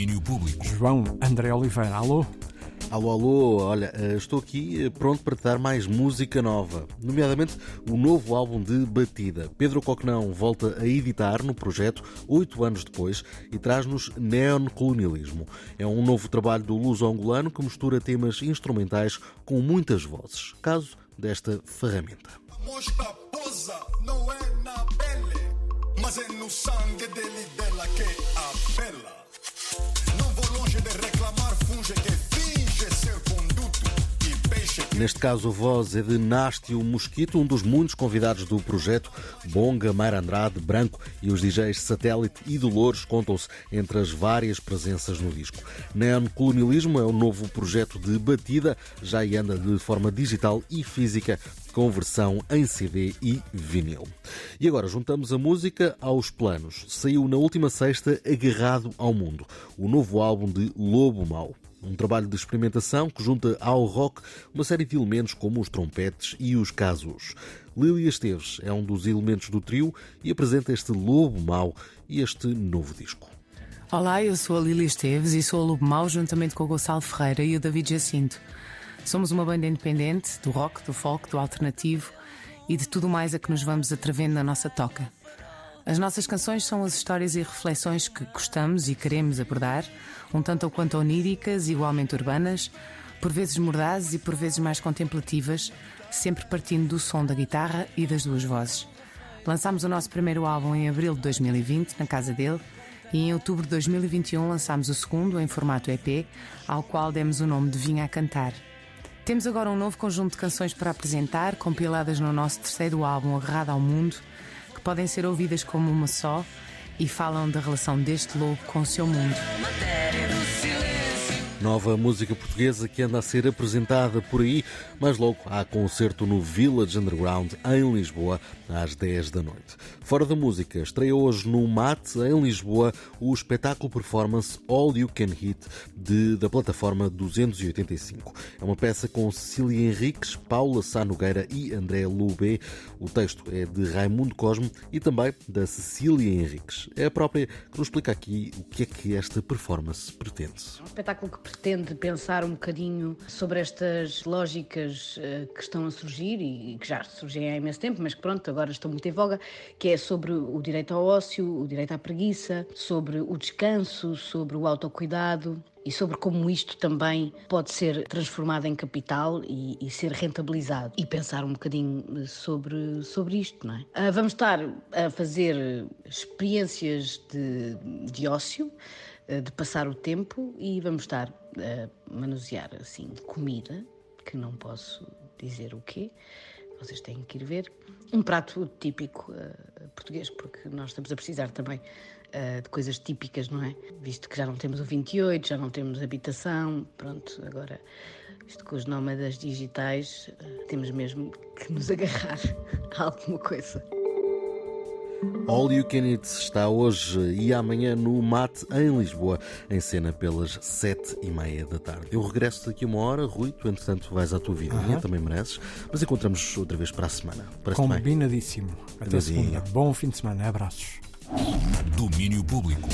Domínio Público. João André Oliveira, alô? Alô, alô, olha, eh, estou aqui eh, pronto para te dar mais música nova, nomeadamente o novo álbum de Batida. Pedro Coquenão volta a editar no projeto oito anos depois e traz-nos Neon Colonialismo. É um novo trabalho do luso-angolano que mistura temas instrumentais com muitas vozes. Caso desta ferramenta. A mosca posa, não é na pele, mas é no sangue dele e dela que apela. Neste caso, a voz é de Nástio Mosquito, um dos muitos convidados do projeto. Bonga, Mayra Andrade, Branco e os DJs Satélite e Dolores contam-se entre as várias presenças no disco. Neon Colonialismo é o novo projeto de batida, já aí anda de forma digital e física, com versão em CD e vinil. E agora juntamos a música aos planos. Saiu na última sexta Agarrado ao Mundo, o novo álbum de Lobo Mau. Um trabalho de experimentação que junta ao rock uma série de elementos como os trompetes e os casos. Lília Esteves é um dos elementos do trio e apresenta este Lobo Mau e este novo disco. Olá, eu sou a Lília Esteves e sou a Lobo Mau juntamente com o Gonçalo Ferreira e o David Jacinto. Somos uma banda independente do rock, do folk, do alternativo e de tudo mais a que nos vamos atrevendo na nossa toca. As nossas canções são as histórias e reflexões que gostamos e queremos abordar, um tanto ou quanto oníricas, igualmente urbanas, por vezes mordazes e por vezes mais contemplativas, sempre partindo do som da guitarra e das duas vozes. Lançámos o nosso primeiro álbum em abril de 2020, na casa dele, e em outubro de 2021 lançámos o segundo, em formato EP, ao qual demos o nome de Vinha a Cantar. Temos agora um novo conjunto de canções para apresentar, compiladas no nosso terceiro álbum Agarrado ao Mundo, que podem ser ouvidas como uma só e falam da relação deste lobo com o seu mundo. Nova música portuguesa que anda a ser apresentada por aí, mas logo há concerto no Village Underground em Lisboa às 10 da noite. Fora da música, estreia hoje no MAT em Lisboa o espetáculo performance All You Can Hit de, da plataforma 285. É uma peça com Cecília Henriques, Paula Sá Nogueira e André Lubé. O texto é de Raimundo Cosme e também da Cecília Henriques. É a própria que nos explica aqui o que é que esta performance pretende. um espetáculo que pretende pensar um bocadinho sobre estas lógicas eh, que estão a surgir e que já surgem há imenso tempo, mas que pronto, agora estão muito em voga, que é sobre o direito ao ócio, o direito à preguiça, sobre o descanso, sobre o autocuidado e sobre como isto também pode ser transformado em capital e, e ser rentabilizado e pensar um bocadinho sobre, sobre isto, não é? Ah, vamos estar a fazer experiências de, de ócio, eh, de passar o tempo e vamos estar a manusear assim comida, que não posso dizer o quê, vocês têm que ir ver. Um prato típico uh, português, porque nós estamos a precisar também uh, de coisas típicas, não é? Visto que já não temos o 28, já não temos habitação, pronto, agora, visto com os nómadas digitais, uh, temos mesmo que nos agarrar a alguma coisa. All You Can Eat está hoje e amanhã no Mate em Lisboa, em cena pelas sete e meia da tarde. Eu regresso daqui a uma hora, Rui, tu entretanto vais à tua vida, também mereces, mas encontramos outra vez para a semana. Parece bem? Combinadíssimo. Até Adeusinho. segunda. Bom fim de semana. Abraços. Domínio Público.